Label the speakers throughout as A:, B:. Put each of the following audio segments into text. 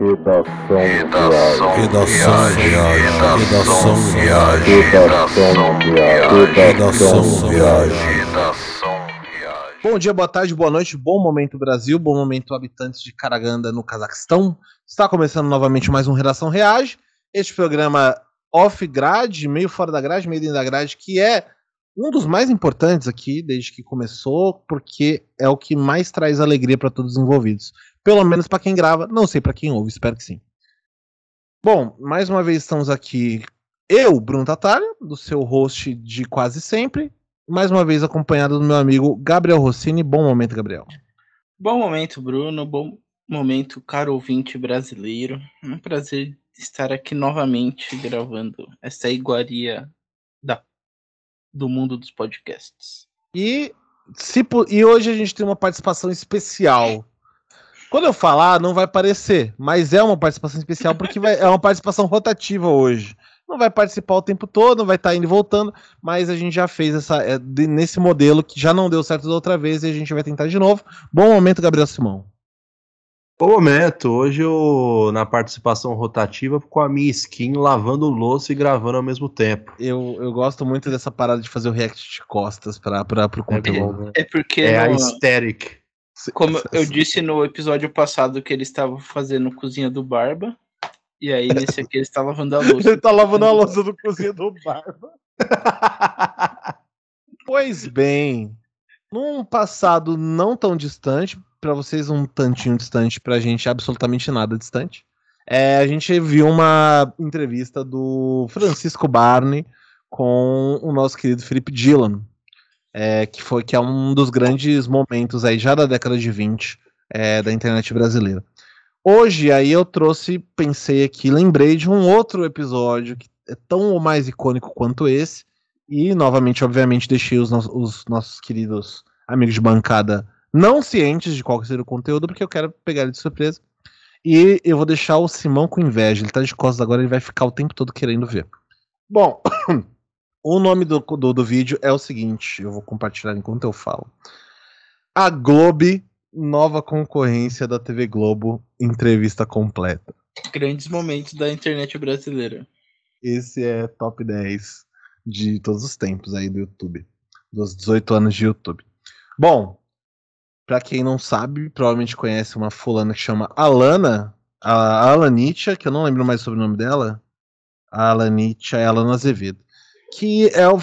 A: Redação Redação Redação Redação
B: Redação Redação Redação Bom dia, boa tarde, boa noite, bom momento Brasil, bom momento habitantes de Karaganda no Cazaquistão. Está começando novamente mais um Redação Reage. Este programa off grade, meio fora da grade, meio dentro da grade, que é um dos mais importantes aqui desde que começou, porque é o que mais traz alegria para todos os envolvidos. Pelo menos para quem grava, não sei para quem ouve, espero que sim. Bom, mais uma vez estamos aqui, eu, Bruno Tatalha, do seu host de quase sempre, mais uma vez acompanhado do meu amigo Gabriel Rossini. Bom momento, Gabriel.
C: Bom momento, Bruno. Bom momento, caro ouvinte brasileiro. É um prazer estar aqui novamente gravando essa iguaria da, do mundo dos podcasts.
B: E, se, e hoje a gente tem uma participação especial quando eu falar, não vai parecer, mas é uma participação especial porque vai, é uma participação rotativa hoje. Não vai participar o tempo todo, não vai estar tá indo e voltando, mas a gente já fez essa é, de, nesse modelo que já não deu certo da outra vez e a gente vai tentar de novo. Bom momento, Gabriel Simão.
D: Bom momento. Hoje eu, na participação rotativa, com a minha skin lavando louça e gravando ao mesmo tempo.
B: Eu, eu gosto muito dessa parada de fazer o react de costas para o conteúdo.
C: É, é porque.
D: É no... a aesthetic.
C: Como eu disse no episódio passado que ele estava fazendo cozinha do Barba. E aí, nesse aqui, ele está lavando a louça.
B: ele tá lavando a louça do cozinha do Barba. pois bem, num passado não tão distante, para vocês um tantinho distante, pra gente absolutamente nada distante, é, a gente viu uma entrevista do Francisco Barney com o nosso querido Felipe Dillon, é, que foi que é um dos grandes momentos aí já da década de 20 é, da internet brasileira. Hoje aí eu trouxe, pensei aqui, lembrei de um outro episódio que é tão ou mais icônico quanto esse e novamente, obviamente, deixei os, no os nossos queridos amigos de bancada não cientes de qual seria o conteúdo porque eu quero pegar ele de surpresa. E eu vou deixar o Simão com inveja. Ele tá de costas agora, ele vai ficar o tempo todo querendo ver. Bom, O nome do, do, do, vídeo é o seguinte: eu vou compartilhar enquanto eu falo. A Globe, nova concorrência da TV Globo, entrevista completa.
C: Grandes momentos da internet brasileira.
B: Esse é top 10 de todos os tempos aí do YouTube. Dos 18 anos de YouTube. Bom, para quem não sabe, provavelmente conhece uma fulana que chama Alana, a Alanitia, que eu não lembro mais sobre o nome dela. A Alanitia é Alana Azevedo que é o,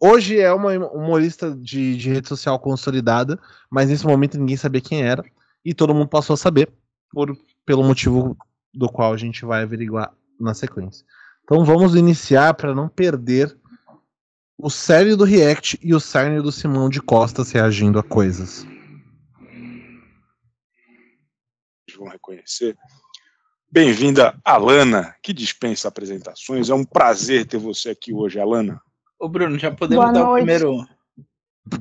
B: hoje é uma humorista de, de rede social consolidada, mas nesse momento ninguém sabia quem era e todo mundo passou a saber por, pelo motivo do qual a gente vai averiguar na sequência. Então vamos iniciar para não perder o sério do React e o cerne do Simão de Costas reagindo a coisas.
E: Vão reconhecer. Bem-vinda, Alana, que dispensa apresentações. É um prazer ter você aqui hoje, Alana.
C: Ô, Bruno, já podemos Boa dar noite. o primeiro.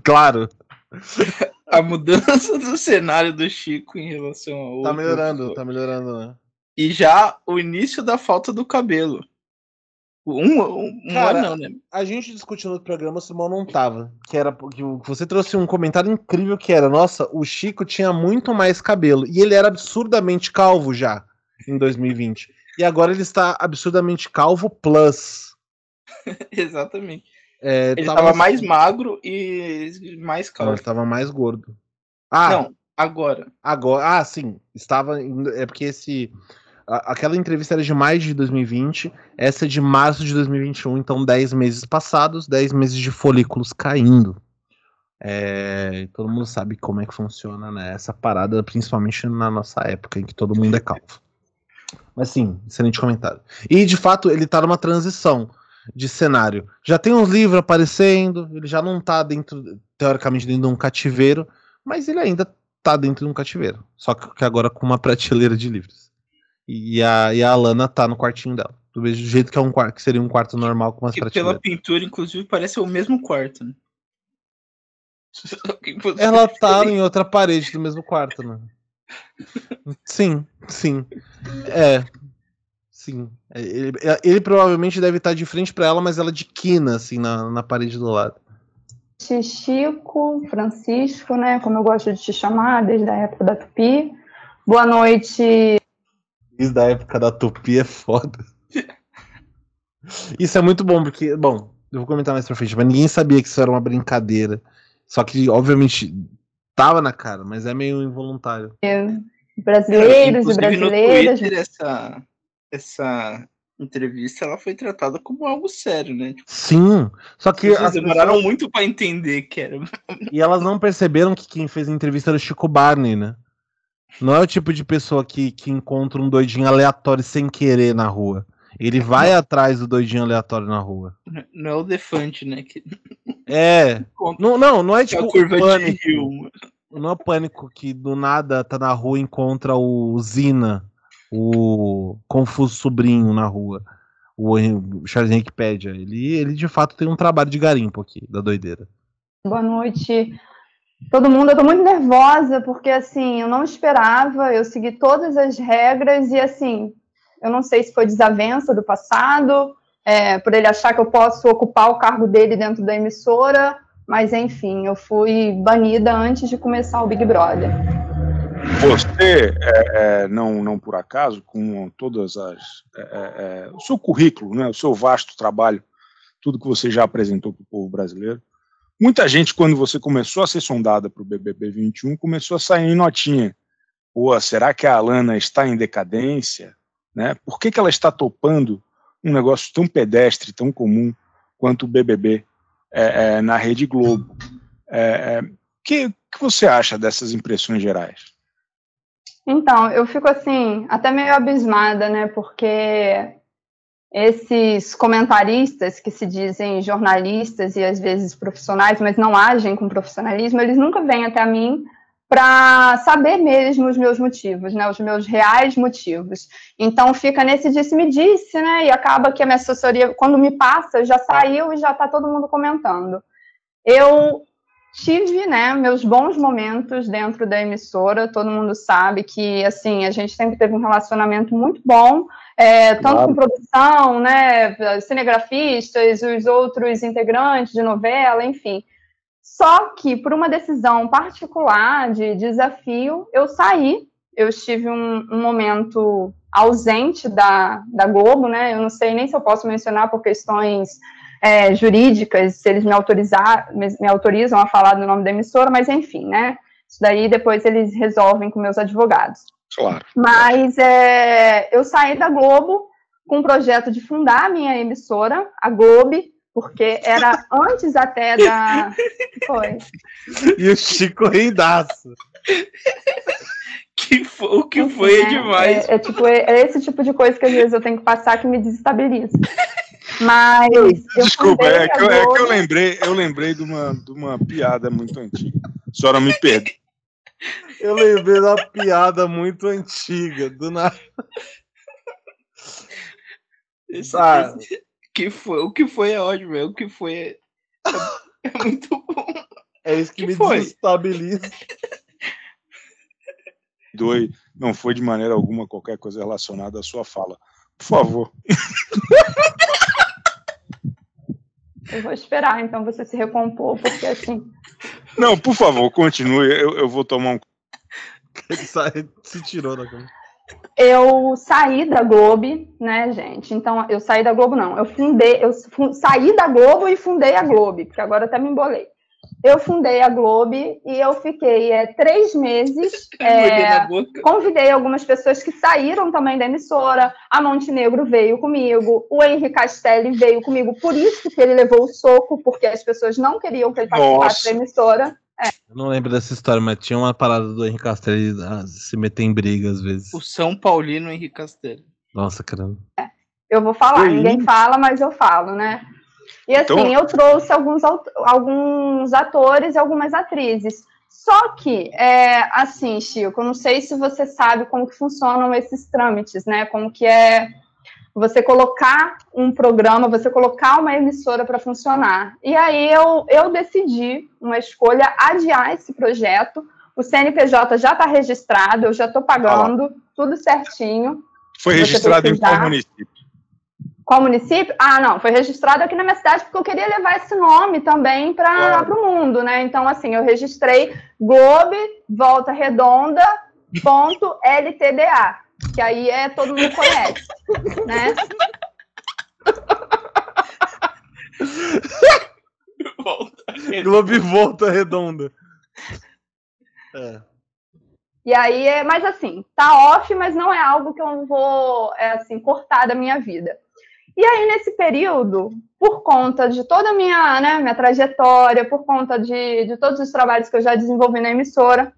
B: Claro.
C: A mudança do cenário do Chico em relação ao.
B: Tá outro. melhorando, tá melhorando, né?
C: E já o início da falta do cabelo. Um, um,
B: Cara, não, né? A gente discutiu no programa, o Simão não tava. Que era porque você trouxe um comentário incrível que era: nossa, o Chico tinha muito mais cabelo. E ele era absurdamente calvo já em 2020. E agora ele está absurdamente calvo plus.
C: Exatamente. É, ele estava mais magro e mais calvo. Não, ele
B: estava mais gordo.
C: Ah, não, agora.
B: Agora, ah, sim. Estava. É porque esse. Aquela entrevista era de maio de 2020, essa é de março de 2021, então 10 meses passados, 10 meses de folículos caindo. É, todo mundo sabe como é que funciona né, essa parada, principalmente na nossa época, em que todo mundo é calvo. Mas sim, excelente comentário. E de fato, ele tá numa transição de cenário. Já tem uns livros aparecendo, ele já não tá dentro, teoricamente, dentro de um cativeiro, mas ele ainda tá dentro de um cativeiro. Só que agora com uma prateleira de livros. E a, e a Alana tá no quartinho dela. Do mesmo jeito que é um quarto, que seria um quarto normal com umas
C: e prateleiras. Pela pintura, inclusive, parece o mesmo quarto, né?
B: Ela tá em outra parede do mesmo quarto, né? Sim, sim. É. Sim. É, ele, ele provavelmente deve estar de frente para ela, mas ela de quina, assim, na, na parede do lado.
F: Chico, Francisco, né? Como eu gosto de te chamar, desde a época da Tupi. Boa noite.
B: Isso da época da Tupi é foda. Isso é muito bom, porque, bom, eu vou comentar mais pra frente, mas ninguém sabia que isso era uma brincadeira. Só que, obviamente, tava na cara, mas é meio involuntário.
F: Brasileiros e brasileiras.
C: No Twitter, essa, essa entrevista ela foi tratada como algo sério, né? Tipo,
B: Sim, só que as
C: demoraram
B: pessoas-
C: muito pra entender que era.
B: E elas não perceberam que quem fez a entrevista era o Chico Barney, né? Não é o tipo de pessoa que, que encontra um doidinho aleatório sem querer na rua. Ele vai atrás do doidinho aleatório na rua.
C: Não é o Defante, né? Que
B: É. Não, não, não é
C: que é
B: tipo
C: a curva
B: o pânico.
C: de rio.
B: Não é o pânico que do nada tá na rua e encontra o Zina, o confuso sobrinho na rua. O Charles Wikipedia. Ele, ele de fato tem um trabalho de garimpo aqui, da doideira.
F: Boa noite. Todo mundo, eu tô muito nervosa, porque assim, eu não esperava, eu segui todas as regras e assim, eu não sei se foi desavença do passado, é, por ele achar que eu posso ocupar o cargo dele dentro da emissora, mas enfim, eu fui banida antes de começar o Big Brother.
E: Você, é, é, não, não por acaso, com todas as. é, é, é, o seu currículo, né, o seu vasto trabalho, tudo que você já apresentou para o povo brasileiro. Muita gente, quando você começou a ser sondada para o BBB 21, começou a sair em notinha. Pô, será que a Alana está em decadência? Né? Por que, que ela está topando um negócio tão pedestre, tão comum quanto o BBB é, é, na Rede Globo? É, O que, que você acha dessas impressões gerais?
F: Então, eu fico assim, até meio abismada, né? Porque esses comentaristas que se dizem jornalistas e às vezes profissionais, mas não agem com profissionalismo, eles nunca vêm até mim para saber mesmo os meus motivos, né? Os meus reais motivos. Então fica nesse disse-me-disse, né? E acaba que a minha assessoria, quando me passa, já saiu e já está todo mundo comentando. Eu tive, né, meus bons momentos dentro da emissora. Todo mundo sabe que, assim, a gente sempre teve um relacionamento muito bom, é, tanto
B: Claro.
F: com produção, né, cinegrafistas, os outros integrantes de novela, enfim. Só que, por uma decisão particular de desafio, eu saí. Eu estive um, um momento ausente da, da Globo, né? Eu não sei nem se eu posso mencionar por questões é, jurídicas, se eles me, autorizar, me, me autorizam a falar do nome da emissora, mas enfim, né? Isso daí depois eles resolvem com meus advogados.
E: Claro.
F: Mas é, eu saí da Globo com o projeto de fundar a minha emissora, a Globo, porque era antes até da. Foi.
B: E o Chico reidaço.
C: Que foi, o que foi é demais.
F: É, é tipo, é, é esse tipo de coisa que às vezes eu tenho que passar que me desestabiliza. Mas. eu
E: Desculpa, é que, eu, é que eu lembrei, eu lembrei de uma, de uma piada muito antiga. A senhora me perdoe.
B: Eu lembrei da piada muito antiga, do nada.
C: Esse-
B: Ah.
C: esse- que foi, o que foi é ótimo, é, o que foi é, é muito bom.
B: É isso que,
C: Que
B: me
C: foi?
B: desestabiliza.
E: Não foi de maneira alguma qualquer coisa relacionada à sua fala. Por favor.
F: Eu vou esperar, então, você se recompor, porque assim.
E: Não, por favor, continue. Eu, eu vou tomar um.
B: Ele sai- se tirou da cama.
F: Eu saí da Globo, né, gente? Então, eu saí da Globo, não. Eu fundei, eu saí da Globo e fundei a Globo, porque agora até me embolei. Eu fundei a Globo e eu fiquei é, três meses. É, convidei algumas pessoas que saíram também da emissora. A Montenegro veio comigo, o Henrique Castelli veio comigo, por isso que ele levou o soco, porque as pessoas não queriam que ele participasse
E: Nossa.
F: da emissora.
B: Eu não lembro dessa história, mas tinha uma parada do Henrique Castelli ah, se meter em briga às vezes.
C: O São Paulino Henrique Castelo.
B: Nossa, caramba.
F: Eu vou falar,
E: Que
F: ninguém fala, mas eu falo, né? E assim,
E: Então-
F: eu trouxe alguns, alguns atores e algumas atrizes. Só que, é, assim, Chico, eu não sei se você sabe como que funcionam esses trâmites, né? Como que é você colocar um programa, você colocar uma emissora para funcionar. E aí eu, eu decidi, uma escolha, adiar esse projeto. O CNPJ já está registrado, eu já estou pagando, tudo certinho.
E: Foi registrado em qual município?
F: Qual município? Ah, não, foi registrado aqui na minha cidade porque eu queria levar esse nome também para
E: Claro.
F: o mundo, né? Então, assim, eu registrei Globe, Volta Redonda, ponto LTDA. Que aí é todo mundo conhece, né?
B: volta Globo volta redonda.
F: É. E aí é, mas assim, tá off, mas não é algo que eu vou é, assim cortar da minha vida. E aí nesse período, por conta de toda a minha, né, minha trajetória, por conta de, de todos os trabalhos que eu já desenvolvi na emissora,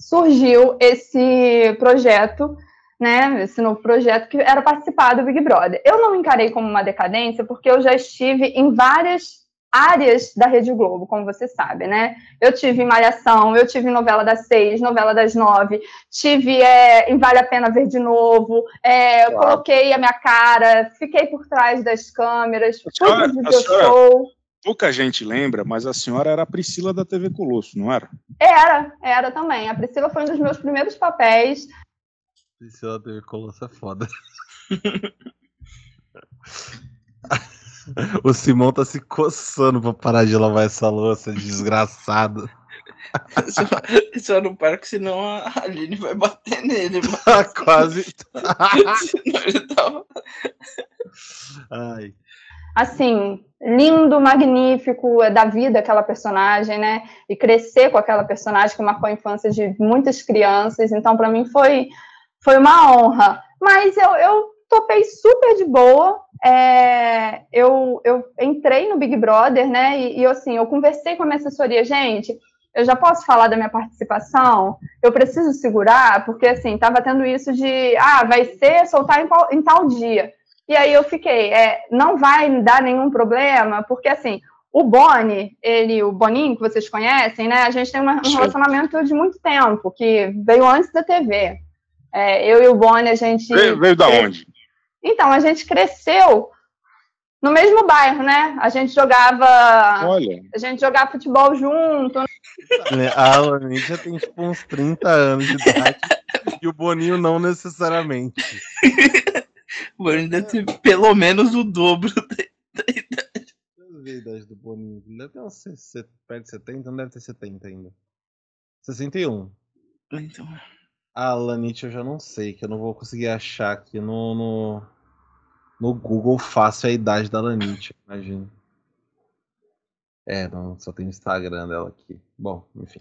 F: surgiu esse projeto, né, esse novo projeto que era participar do Big Brother. Eu não encarei como uma decadência, porque eu já estive em várias áreas da Rede Globo, como você sabe, né? Eu tive Malhação, eu tive novela das seis, novela das nove, tive é, em Vale a Pena Ver de Novo, é, coloquei a minha cara, fiquei por trás das câmeras, fui pro video show.
E: Pouca gente lembra, mas a senhora era a Priscila da TV Colosso, não era?
F: Era, era também. A Priscila foi um dos meus primeiros papéis.
B: Priscila TV Colosso é foda. O Simão tá se coçando pra parar de lavar essa louça, desgraçado.
C: Só, só não para que senão a Aline vai bater nele. Mano.
B: Tá quase.
C: senão ele tava...
B: Ai.
F: Assim, lindo, magnífico, é da vida aquela personagem, né? E crescer com aquela personagem que marcou a infância de muitas crianças. Então, para mim, foi, foi uma honra. Mas eu, eu topei super de boa. É, eu, eu entrei no Big Brother, né? E, e assim, eu conversei com a minha assessoria, gente. Eu já posso falar da minha participação? Eu preciso segurar, porque assim, tava tendo isso de ah, vai ser soltar em, em tal dia. E aí eu fiquei, é, não vai dar nenhum problema, porque assim, o Boni, ele, o Boninho, que vocês conhecem, né? A gente tem uma, um relacionamento de muito tempo, que veio antes da TV. É, eu e o Boni, a gente.
E: Veio, veio da onde?
F: Então, a gente cresceu no mesmo bairro, né? A gente jogava.
E: Olha.
F: A gente jogava futebol junto.
B: A Alan já tem tipo uns 30 anos de idade. e o Boninho não necessariamente.
C: o Boninho deve ter pelo menos o dobro da, idade. Deixa
B: eu ver a idade do Boninho. Ele deve ter uns perto de 70, não deve ter 70 ainda. 61.
C: Então.
B: A Lanite eu já não sei, que eu não vou conseguir achar aqui no, no, no Google fácil a idade da Lanite, imagina. É, não, só tem o Instagram dela aqui. Bom, enfim.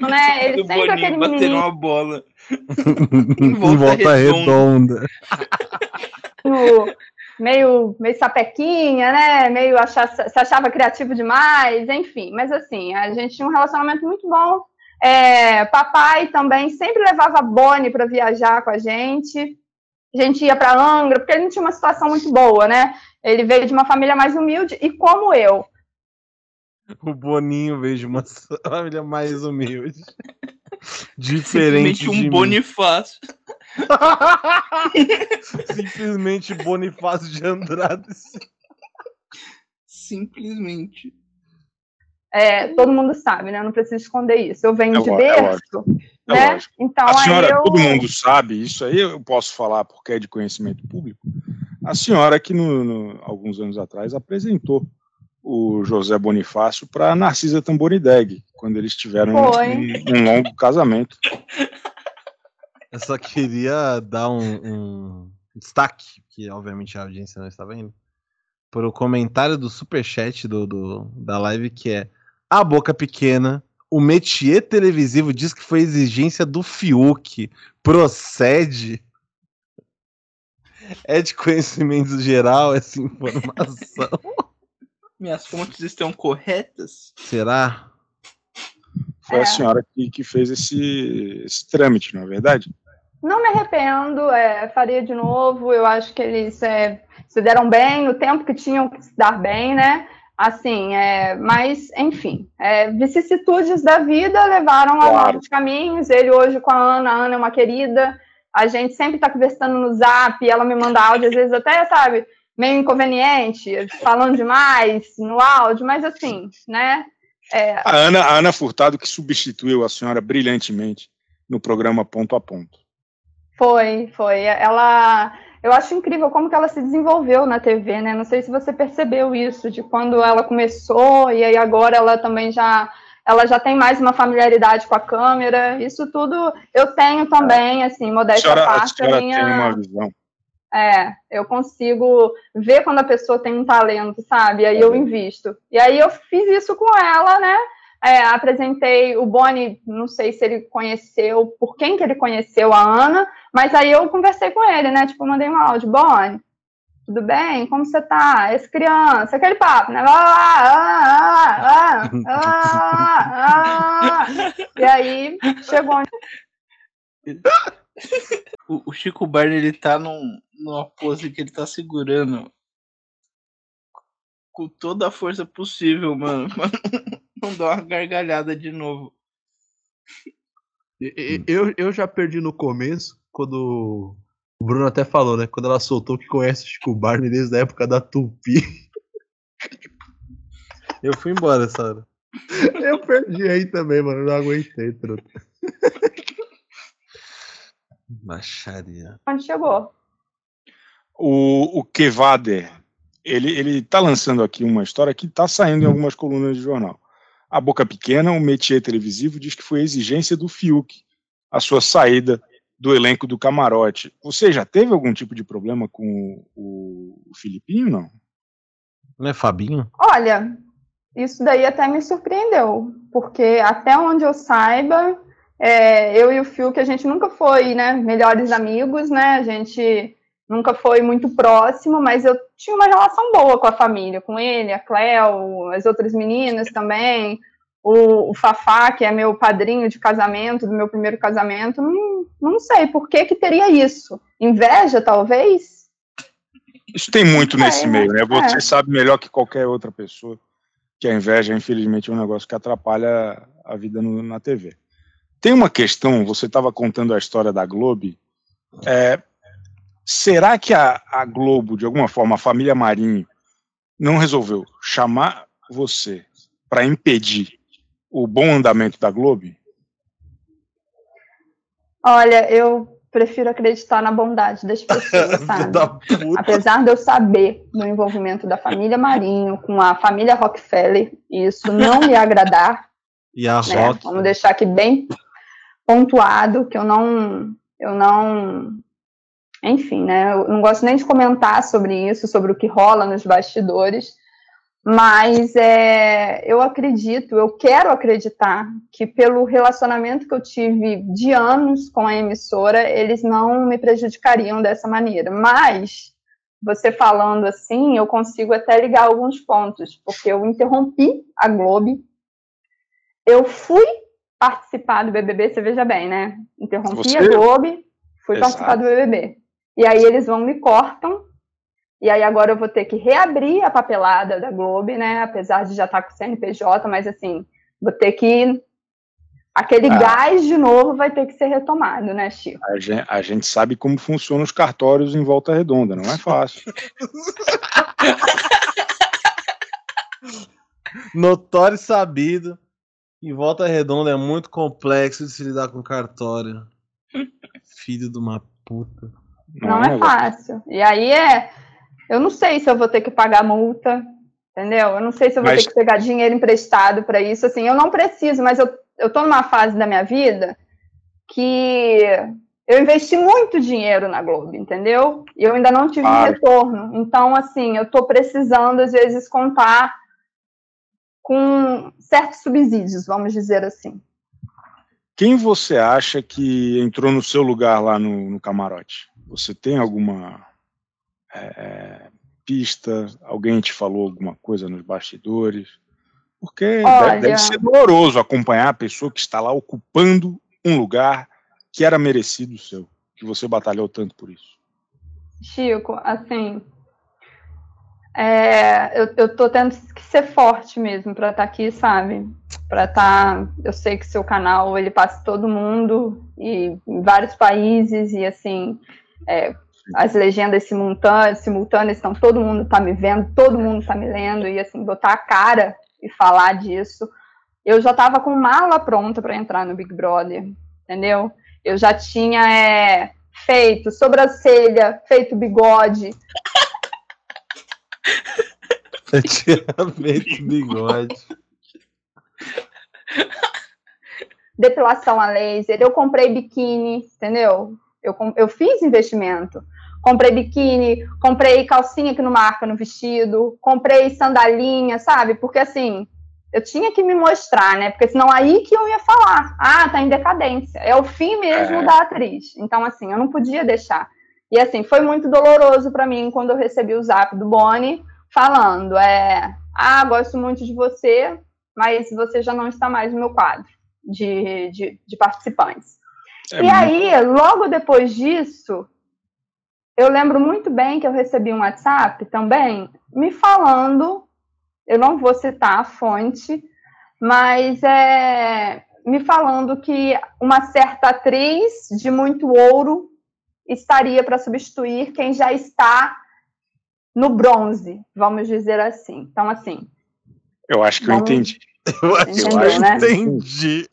F: Né? Ele sempre aquele
C: menino. uma bola.
B: em volta, em volta redonda.
F: redonda meio, meio sapequinha, né? Meio achar, se achava criativo demais, enfim. Mas assim, a gente tinha um relacionamento muito bom. É, papai também sempre levava Bonnie para viajar com a gente. A gente ia para Angra, porque ele não tinha uma situação muito boa, né? Ele veio de uma família mais humilde e como eu.
B: O Boninho veio de uma família mais humilde. Diferente
C: Simplesmente um Bonifácio.
B: Simplesmente Bonifácio de Andrade.
C: Simplesmente.
F: É, todo mundo sabe, né? Eu não preciso esconder isso. Eu venho é de é berço, é né? então,
E: a senhora,
F: eu...
E: todo mundo sabe, isso aí eu posso falar porque é de conhecimento público. A senhora que, no, no, alguns anos atrás, apresentou o José Bonifácio para Narcisa Tamborideg, quando eles tiveram um, um, longo casamento.
B: Eu só queria dar um, um, destaque, que obviamente a audiência não está vendo, para o comentário do superchat do, do, da live, que é a boca pequena, o métier televisivo diz que foi exigência do Fiuk. Procede? É de conhecimento geral essa informação?
C: Minhas fontes estão corretas?
B: Será?
E: Foi é. a senhora que, que fez esse, esse trâmite, não é verdade?
F: Não me arrependo, é, faria de novo. Eu acho que eles é, se deram bem no tempo que tinham que se dar bem, né? Assim, é, mas, enfim, é, vicissitudes da vida levaram claro. a novos caminhos. Ele hoje com a Ana, a Ana é uma querida. A gente sempre está conversando no zap, ela me manda áudio, às vezes até, sabe, meio inconveniente, falando demais no áudio, mas assim, né?
E: É... A, Ana, a Ana Furtado que substituiu a senhora brilhantemente no programa Ponto a Ponto.
F: Foi, foi. Ela, eu acho incrível como que ela se desenvolveu na TV, né? Não sei se você percebeu isso, de quando ela começou e aí agora ela também já ela já tem mais uma familiaridade com a câmera. Isso tudo eu tenho também, assim, modéstia à parte. A, a minha... tem uma visão. É, eu consigo ver quando a pessoa tem um talento, sabe? Aí eu invisto. E aí eu fiz isso com ela, né? É, apresentei o Boni, não sei se ele conheceu, por quem que ele conheceu a Ana, mas aí eu conversei com ele, né? Tipo, mandei um áudio, Boni, tudo bem? Como você tá? Esse criança, aquele papo, né? Ah, ah, ah, e aí chegou.
C: O, Chico Barney ele tá num, numa pose que ele tá segurando com toda a força possível, mano. Não dá uma gargalhada de novo.
D: Eu, eu já perdi no começo, quando o Bruno até falou, né? Quando ela soltou que conhece o Chico Barney desde a época da Tupi.
B: Eu fui embora, Sara.
D: Eu perdi aí também, mano. Não aguentei, truta.
B: Baixaria.
F: Onde chegou?
E: O, o Kevader, ele, ele tá lançando aqui uma história que tá saindo em algumas colunas de jornal. A Boca Pequena, o métier televisivo, diz que foi exigência do Fiuk a sua saída do elenco do camarote. Você já teve algum tipo de problema com o, o Filipinho, não?
B: Não é Fabinho?
F: Olha, isso daí até me surpreendeu, porque até onde eu saiba, é, eu e o Fiuk, a gente nunca foi, né, melhores amigos, né, a gente nunca foi muito próximo, mas eu tinha uma relação boa com a família, com ele, a Cleo, as outras meninas também, o, o, Fafá, que é meu padrinho de casamento, do meu primeiro casamento, não, não sei por que que teria isso. Inveja, talvez?
E: Isso tem muito é, nesse meio, né? Você é. sabe melhor que qualquer outra pessoa que a inveja, infelizmente, é um negócio que atrapalha a vida no, na TV. Tem uma questão, você estava contando a história da Globo. É, será que a, a Globo, de alguma forma, a família Marinho, não resolveu chamar você para impedir o bom andamento da Globo?
F: Olha, eu prefiro acreditar na bondade das pessoas, sabe? Apesar de eu saber do envolvimento da família Marinho com a família Rockefeller, isso não me agradar.
B: E a né? Rock...
F: Vamos deixar aqui bem pontuado que eu não, eu não, enfim, né? Eu não gosto nem de comentar sobre isso, sobre o que rola nos bastidores. Mas é, eu acredito, eu quero acreditar que pelo relacionamento que eu tive de anos com a emissora, eles não me prejudicariam dessa maneira. Mas você falando assim, eu consigo até ligar alguns pontos, porque eu interrompi a Globo, eu fui participar do BBB, você veja bem, né? Interrompi você... a Globo, fui Exato. participar do BBB. E aí eles vão me cortam e aí agora eu vou ter que reabrir a papelada da Globo, né? Apesar de já estar tá com o CNPJ, mas assim, vou ter que. Aquele ah. gás de novo vai ter que ser retomado, né, Chico?
E: A gente, a gente sabe como funcionam os cartórios em volta redonda, não é fácil.
B: Notório e sabido. Em volta redonda é muito complexo de se lidar com cartório. Filho de uma puta.
F: Não, não é fácil. E aí é eu não sei se eu vou ter que pagar multa, entendeu? Eu não sei se eu vou mas... ter que pegar dinheiro emprestado para isso. Assim, eu não preciso, mas eu, eu tô numa fase da minha vida que eu investi muito dinheiro na Globo, entendeu? E eu ainda não tive claro. retorno. Então, assim, eu tô precisando, às vezes, contar com certos subsídios, vamos dizer assim.
E: Quem você acha que entrou no seu lugar lá no, no camarote? Você tem alguma é, é, pista? Alguém te falou alguma coisa nos bastidores? Porque Olha... deve, deve ser doloroso acompanhar a pessoa que está lá ocupando um lugar que era merecido seu, que você batalhou tanto por isso.
F: Chico, assim, é, eu, eu tô tendo que ser forte mesmo para estar tá aqui, sabe? Para estar, tá, eu sei que seu canal ele passa todo mundo e em vários países e assim, é, as legendas simultâneas, então todo mundo está me vendo, todo mundo está me lendo, e assim, botar a cara e falar disso. Eu já estava com mala pronta para entrar no Big Brother, entendeu? Eu já tinha é, feito sobrancelha, feito bigode.
B: Feito bigode.
F: depilação a laser, eu comprei biquíni, entendeu? Eu, eu fiz investimento. Comprei biquíni, comprei calcinha que não marca no vestido, comprei sandalinha, sabe? Porque assim, eu tinha que me mostrar, né? Porque senão aí que eu ia falar, ah, tá em decadência. É o fim mesmo é. da atriz. Então, assim, eu não podia deixar. E assim, foi muito doloroso para mim quando eu recebi o zap do Boni falando, é, ah, gosto muito de você, mas você já não está mais no meu quadro de, de, de participantes. É e aí, logo depois disso, eu lembro muito bem que eu recebi um WhatsApp também me falando, eu não vou citar a fonte, mas é me falando que uma certa atriz de muito ouro estaria para substituir quem já está no bronze, vamos dizer assim. Então, assim.
E: Eu acho que vamos... eu entendi.
B: Eu acho, Entendeu, eu né? entendi.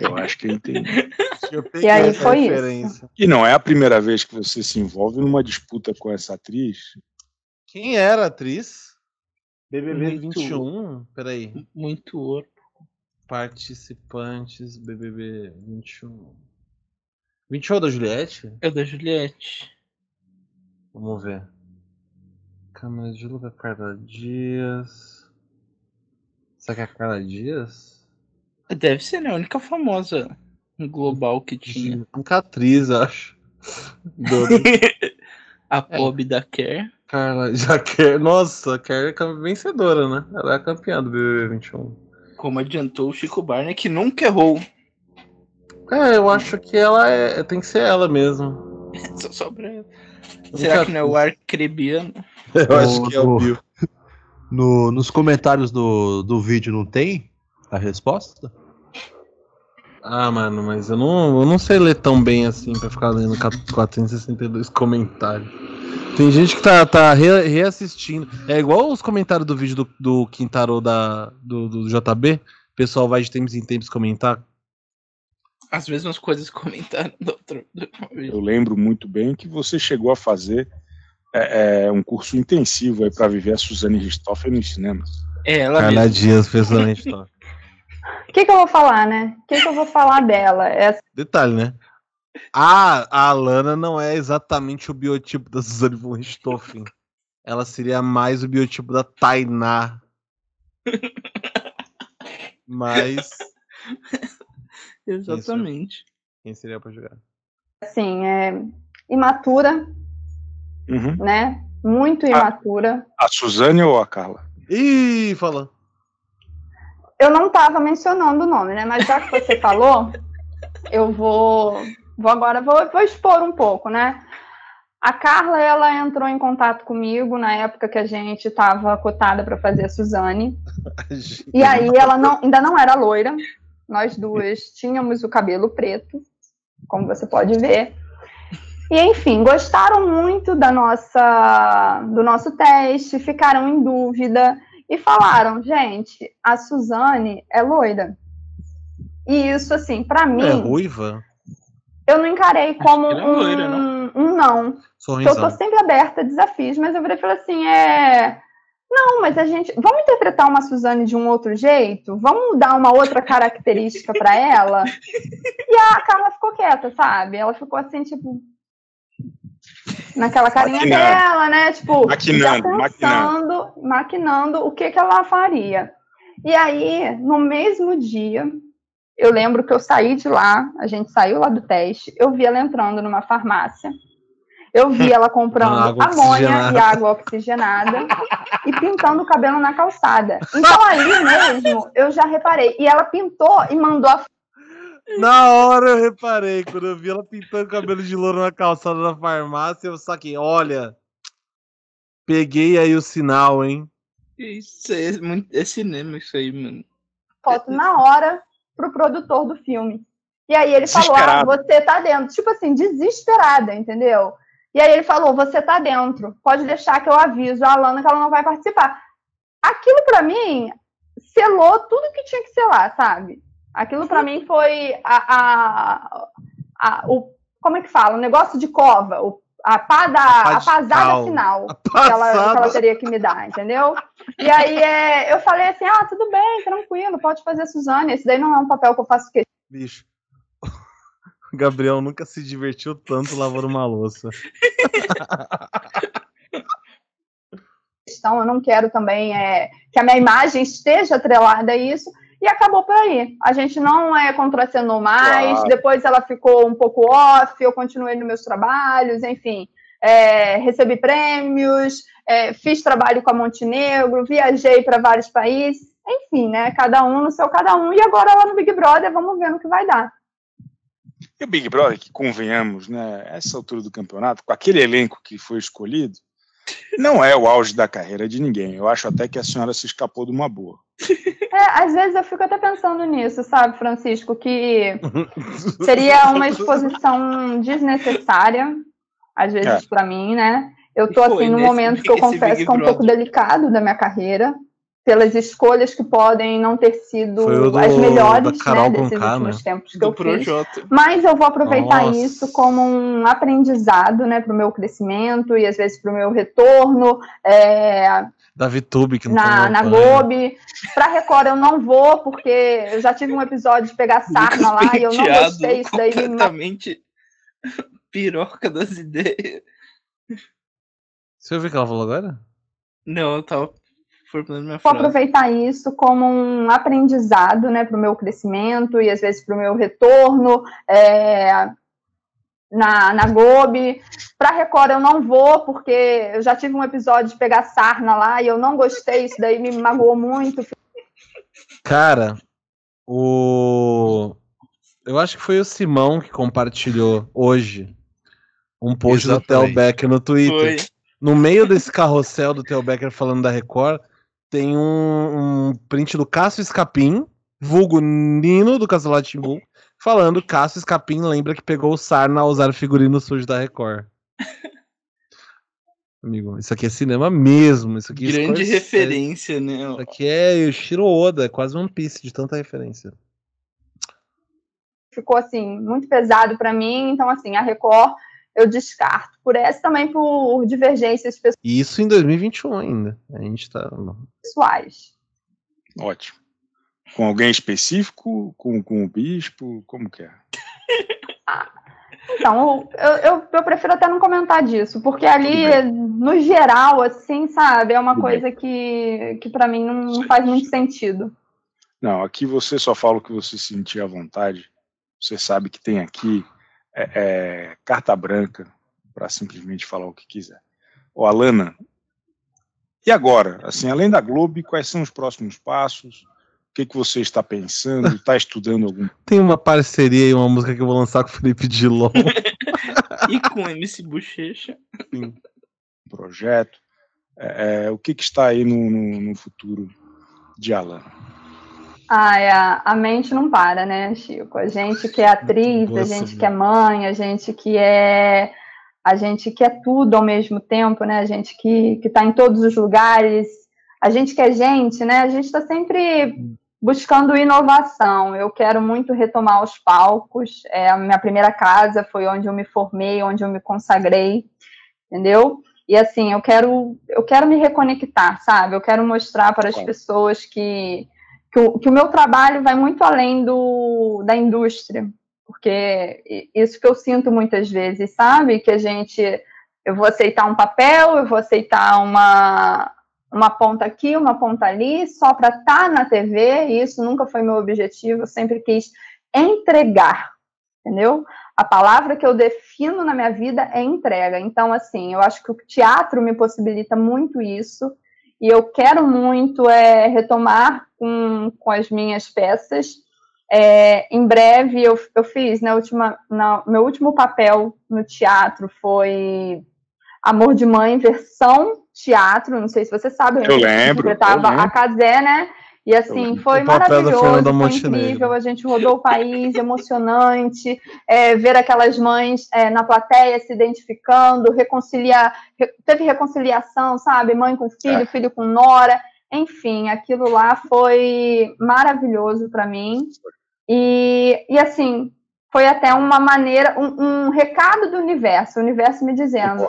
E: Eu acho que eu entendi.
F: Eu e aí foi isso.
E: E não é a primeira vez que você se envolve numa disputa com essa atriz.
B: Quem era a atriz? BBB Muito 21? Peraí.
C: Muito ouro.
B: Participantes BBB 21. 21 é da Juliette?
C: É da Juliette.
B: Vamos ver. Câmera de Luca Carla Dias. Será que é a Carla Dias?
C: Deve ser, né? A única famosa global que tinha.
B: Única atriz, acho.
C: A é. da Care.
B: Carla, já quer. Nossa, a Care é vencedora, né? Ela é a campeã do BBB 21.
C: Como adiantou o Chico Barney, que nunca errou.
B: É, eu acho que ela é. Tem que ser ela mesmo.
C: Só sobra ela. Será que não é o Arcrebiano?
B: Eu acho que é o Bill.
D: No, nos comentários do, do vídeo não tem a resposta?
B: Ah, mano, mas eu não, eu não sei ler tão bem assim pra ficar lendo 462 comentários. Tem gente que tá, tá re, reassistindo. É igual os comentários do vídeo do, do Quintaro da, do, do JB. O pessoal vai de tempos em tempos comentar.
C: As mesmas coisas comentaram do outro. Do
E: eu lembro muito bem que você chegou a fazer é, é um curso intensivo aí para viver a Suzane Ristoffen nos cinemas.
B: É, ela Cada mesmo. dia Suzane Ristoffen.
F: O que, que eu vou falar, né? O que, que eu vou falar dela? É...
B: Detalhe, né? A, a Alana não é exatamente o biotipo da Suzane von Richthofen. Ela seria mais o biotipo da Tainá. Mas.
C: Exatamente.
B: Quem seria para jogar?
F: Assim, é imatura, uhum. né? Muito imatura.
E: A, a Suzane ou a Carla?
B: Ih, falando.
F: Eu não estava mencionando o nome, né? Mas já que você falou, eu vou, vou agora vou, vou expor um pouco, né? A Carla, ela entrou em contato comigo na época que a gente estava cotada para fazer a Suzane. e aí ela não, ainda não era loira. Nós duas tínhamos o cabelo preto, como você pode ver. E enfim, gostaram muito da nossa do nosso teste, ficaram em dúvida e falaram, gente, a Suzane é loira. E isso assim, para mim,
B: é ruiva.
F: Eu não encarei como um, loira, não. um não. Eu tô sempre aberta a desafios, mas eu virei e falei assim, é não, mas a gente. Vamos interpretar uma Suzane de um outro jeito? Vamos dar uma outra característica para ela? E a Carla ficou quieta, sabe? Ela ficou assim, tipo, naquela carinha maquinando. dela, né? Tipo,
E: maquinando,
F: pensando, maquinando. maquinando o que, que ela faria. E aí, no mesmo dia, eu lembro que eu saí de lá, a gente saiu lá do teste, eu vi ela entrando numa farmácia. Eu vi ela comprando amônia e água oxigenada e pintando o cabelo na calçada. Então ali mesmo eu já reparei. E ela pintou e mandou a
B: na hora eu reparei, quando eu vi ela pintando cabelo de louro na calçada da farmácia, eu saquei, olha, peguei aí o sinal, hein?
C: Isso é, muito, é cinema isso aí, mano.
F: Foto na hora pro produtor do filme. E aí ele falou, ah, você tá dentro. Tipo assim, desesperada, entendeu? E aí ele falou, você tá dentro. Pode deixar que eu aviso a Alana que ela não vai participar. Aquilo para mim selou tudo que tinha que selar, sabe? Aquilo para mim foi a, a, a, o como é que fala? O negócio de cova, o, a pá da, a, a pasada final que ela, que ela teria que me dar, entendeu? E aí é, eu falei assim, ah, tudo bem, tranquilo, pode fazer, Suzane. Esse daí não é um papel que eu faço
B: Bicho. O Gabriel nunca se divertiu tanto lavando uma louça.
F: questão, eu não quero também é, que a minha imagem esteja atrelada a isso. E acabou por aí. A gente não é contracenou mais,
E: Claro.
F: depois ela ficou um pouco off, eu continuei nos meus trabalhos, enfim. é, recebi prêmios, é, fiz trabalho com a Montenegro, viajei para vários países, enfim, né? Cada um no seu cada um. E agora lá no Big Brother, vamos ver no que vai dar.
E: E o Big Brother, que convenhamos, né, essa altura do campeonato, com aquele elenco que foi escolhido, não é o auge da carreira de ninguém. Eu acho até que a senhora se escapou de uma boa.
F: É, às vezes eu fico até pensando nisso, sabe, Francisco, que seria uma exposição desnecessária, às vezes,
E: É.
F: pra mim, né? Eu tô, assim, num momento que eu confesso que é um pouco delicado da minha carreira, pelas escolhas que podem não ter sido
B: do-
F: as melhores, né, desses
B: Conká,
F: últimos
B: né?
F: tempos que
C: do
F: eu fiz. Mas eu vou aproveitar
B: Nossa.
F: isso como um aprendizado, né, para o meu crescimento e às vezes para o meu retorno. É,
B: Da VTube que não
F: na, na. Globo. Pra Record eu não vou, porque eu já tive um episódio de pegar sarna lá e eu não gostei. Isso daí me
C: completamente piroca das ideias.
B: Você ouviu o que ela falou agora?
C: Não, eu tava
F: vou
C: frase.
F: aproveitar isso como um aprendizado, né, para o meu crescimento e às vezes para o meu retorno é, na, na Globo. Para Record eu não vou, porque eu já tive um episódio de pegar sarna lá e eu não gostei, isso daí me magoou muito.
B: Cara, o. Eu acho que foi o Simão que compartilhou hoje um post do Theo
D: Exatamente.
B: Becker no Twitter.
C: Foi.
B: No meio desse carrossel do Theo Becker falando da Record, tem um, um print do Cássio Escapim, vulgo Nino do Castelo Timbu, falando Cássio Escapim lembra que pegou o Sarna ao usar figurino sujo da Record. Amigo, isso aqui é cinema mesmo. Isso aqui é
C: Grande
B: Scorsese.
C: referência, né?
B: Isso aqui é o Shiro Oda, é quase One Piece de tanta referência.
F: ficou assim muito pesado para mim. Então assim, a Record eu descarto. Por essa também por divergências
B: E isso em 2021 ainda. A gente tá.
F: pessoais.
E: Ótimo. Com alguém específico? Com, com o bispo? Como que é?
F: Então, eu, eu, eu prefiro até não comentar disso, porque ali, no geral, assim, sabe, é uma coisa que, que para mim não faz muito sentido.
E: Não, aqui você só fala o que você sentir à vontade. Você sabe que tem aqui é, é, carta branca para simplesmente falar o que quiser. Ô, Alana, e agora? Assim, além da Globo, quais são os próximos passos? O que, que você está pensando? Está estudando algum
B: Tem uma parceria e uma música que eu vou lançar com o Felipe Dilon.
C: E com MC Bochecha.
E: projeto? É, é, o que, que está aí no, no, no futuro de Alana?
F: Ai, a, a mente não para, né, Chico? A gente que é atriz,
B: boa
F: a gente que é mãe, a gente que é a gente que é tudo ao mesmo tempo, né? A gente que que está em todos os lugares, a gente que é gente, né? A gente está sempre buscando inovação. Eu quero muito retomar os palcos. É, a minha primeira casa foi onde eu me formei, onde eu me consagrei, entendeu? E assim, eu quero eu quero me reconectar, sabe? Eu quero mostrar para as pessoas que que o, que o meu trabalho vai muito além do, da indústria, porque isso que eu sinto muitas vezes, sabe? Que a gente, eu vou aceitar um papel, eu vou aceitar uma, uma ponta aqui, uma ponta ali, só para estar na TV, e isso nunca foi meu objetivo, eu sempre quis entregar, entendeu? A palavra que eu defino na minha vida é entrega. Então, assim, eu acho que o teatro me possibilita muito isso, e eu quero muito é, retomar com, com as minhas peças. É, em breve eu, eu fiz, na última, na, meu último papel no teatro foi Amor de Mãe, versão teatro, não sei se você sabe,
E: Eu lembro,
F: interpretava
E: eu
F: a Casé, né? E assim, foi maravilhoso, foi incrível, a gente rodou o país, emocionante, é, ver aquelas mães é, na plateia se identificando, reconciliar, re- teve reconciliação, sabe? Mãe com filho,
E: É.
F: filho com nora, enfim, aquilo lá foi maravilhoso para mim. E, e assim, foi até uma maneira, um, um recado do universo, o universo me dizendo,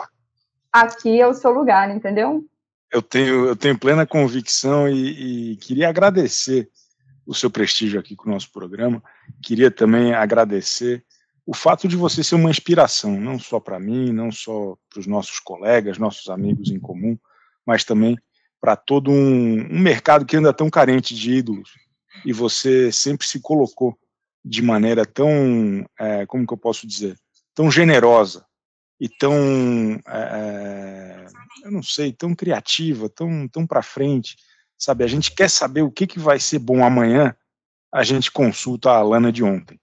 F: aqui é o seu lugar, entendeu?
E: Eu tenho, eu tenho plena convicção e, e queria agradecer o seu prestígio aqui com o nosso programa. Queria também agradecer o fato de você ser uma inspiração, não só para mim, não só para os nossos colegas, nossos amigos em comum, mas também para todo um, um, mercado que anda tão carente de ídolos. E você sempre se colocou de maneira tão, é, como que eu posso dizer, tão generosa e tão, é, eu não sei, tão criativa, tão, tão para frente, sabe? A gente quer saber o que, que vai ser bom amanhã, a gente consulta a Alana de ontem.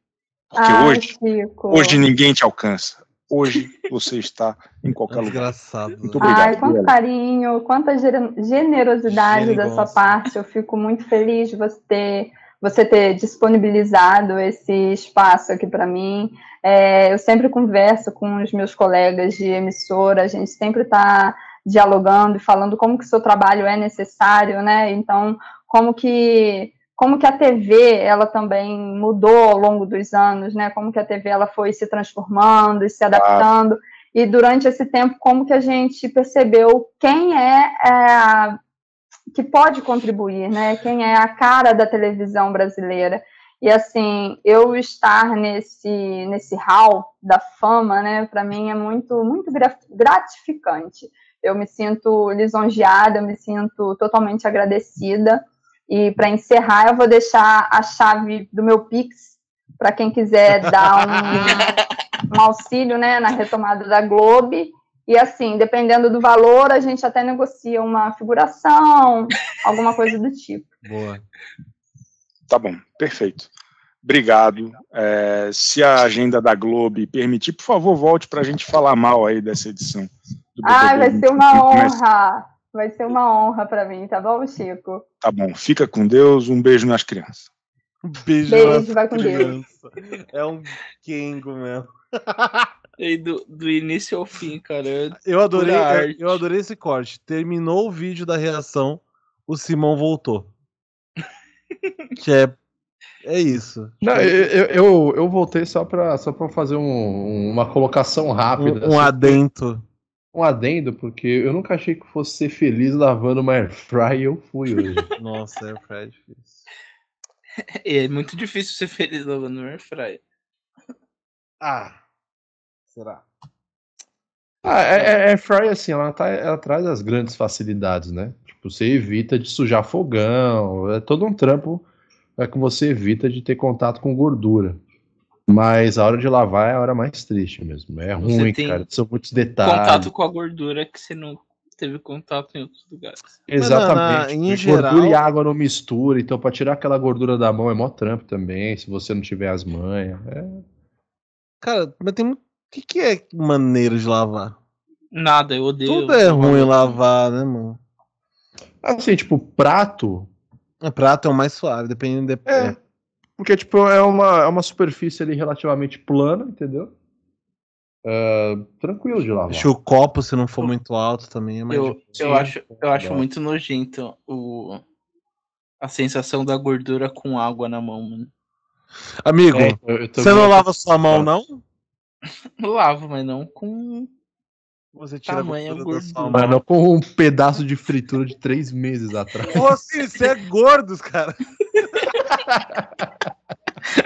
E: Porque Ai, hoje, hoje ninguém te alcança. Hoje você está em qualquer lugar.
B: Engraçado.
F: Muito obrigado. Ai, quanto carinho, quanta generosidade da sua parte. Eu fico muito feliz de você ter, você ter disponibilizado esse espaço aqui para mim. É, eu sempre converso com os meus colegas de emissora, a gente sempre está dialogando e falando como que o seu trabalho é necessário, né? Então, como que como que a TV ela também mudou ao longo dos anos, né? Como que a TV ela foi se transformando e se adaptando ah. e durante esse tempo como que a gente percebeu quem é, é que pode contribuir, né? Quem é a cara da televisão brasileira. E assim, eu estar nesse nesse hall da fama, né? Para mim é muito muito gratificante. Eu me sinto lisonjeada, eu me sinto totalmente agradecida. E para encerrar, eu vou deixar a chave do meu Pix para quem quiser dar um, um, auxílio né, na retomada da Globo. E assim, dependendo do valor, a gente até negocia uma figuração, alguma coisa do tipo.
B: Boa.
E: Tá bom, perfeito. Obrigado. É, se a agenda da Globo permitir, por favor, volte para a gente falar mal aí dessa edição.
F: Ah, vai ser uma honra. Vai ser uma honra para mim, tá bom, Chico?
E: Tá bom. Fica com Deus. Um beijo nas crianças.
B: Um beijo, beijo vai com Deus. É um Kengo mesmo.
C: E do, do início ao fim, cara.
B: Eu adorei, eu adorei esse corte. Terminou o vídeo da reação, o Simão voltou. que é é isso.
D: Não, eu, eu, eu, voltei só para só pra fazer um, uma colocação rápida.
B: Um, um assim, adento
D: um adendo, porque eu nunca achei que fosse ser feliz lavando uma airfry e eu fui hoje.
B: Nossa, airfry é difícil.
C: É muito difícil ser feliz lavando uma airfry.
B: Ah, será?
D: Ah, é, é, airfry, assim, ela, tá, ela traz as grandes facilidades, né? Tipo, você evita de sujar fogão, é todo um trampo é que você evita de ter contato com gordura. Mas a hora de lavar é a hora mais triste mesmo. É você ruim, cara. São muitos detalhes.
C: Contato com a gordura que você não teve contato em outros lugares.
D: Exatamente. em geral... Gordura e água não mistura, então para tirar aquela gordura da mão é mó trampo também, se você não tiver as manhas. É...
B: Cara, mas tem o que, que é maneira de lavar?
C: Nada, eu odeio.
B: Tudo é ruim lavar, né, mano?
D: Assim, tipo, prato.
B: O prato é o mais suave, dependendo de...
D: é. é. Porque, tipo, é uma, é uma superfície ali relativamente plana, entendeu? Uh, tranquilo de lavar.
B: Acho o copo, se não for muito alto, também é mais
C: eu, eu acho Eu acho muito nojento o, a sensação da gordura com água na mão, mano.
B: Amigo, é, eu, você não lava sua mão, não?
C: Lavo, mas não com
B: você tira
C: Tamanho gordura.
D: Mano, com um pedaço de fritura de três meses atrás.
B: Você, você é gordo, cara.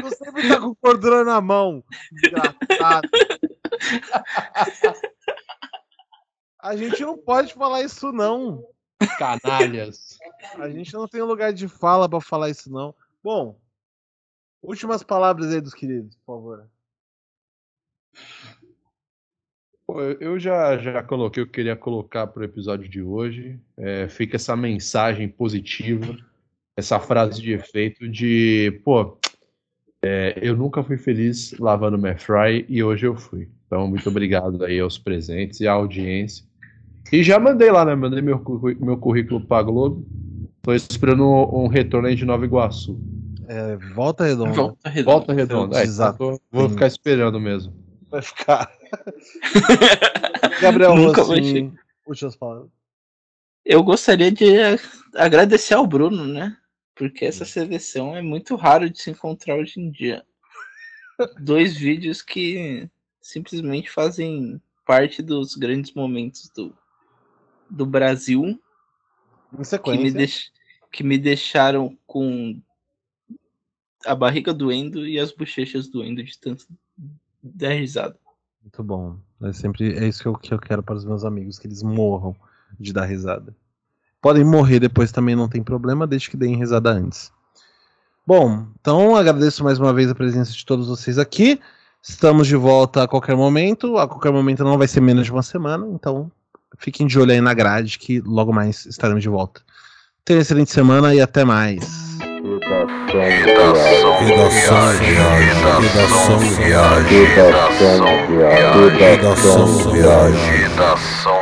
B: Você sempre tá com gordura na mão. Engraçado. A gente não pode falar isso, não.
D: Canalhas.
B: A gente não tem lugar de fala para falar isso, não. Bom, últimas palavras aí dos queridos, por favor.
D: Eu já, já coloquei o que eu queria colocar para o episódio de hoje. É, fica essa mensagem positiva, essa frase de efeito de, pô, é, eu nunca fui feliz lavando my fry e hoje eu fui. Então, muito obrigado aí aos presentes e à audiência. E já mandei lá, né? Mandei meu, meu currículo para a Globo. Estou esperando um, um, retorno aí de Nova Iguaçu.
B: É, volta redonda.
D: Volta redonda. Volta redonda. É, Exato. vou ficar esperando mesmo.
B: Vai ficar. Gabriel Nunca Rossi, últimas palavras.
C: Eu gostaria de agradecer ao Bruno, né? Porque essa seleção é muito raro de se encontrar hoje em dia. dois vídeos que simplesmente fazem parte dos grandes momentos do, do Brasil que me, deix, que me deixaram com a barriga doendo e as bochechas doendo de tanto dar risada.
B: Muito bom. É sempre é isso que eu, que eu quero para os meus amigos, que eles morram de dar risada. Podem morrer depois também, não tem problema, desde que deem risada antes. Bom, então agradeço mais uma vez a presença de todos vocês aqui. Estamos de volta a qualquer momento. A qualquer momento não vai ser menos de uma semana, então fiquem de olho aí na grade que logo mais estaremos de volta. Tenham uma excelente semana e até mais.
A: Redação viagem, redação viagem, redação viagem, redação viagem, redação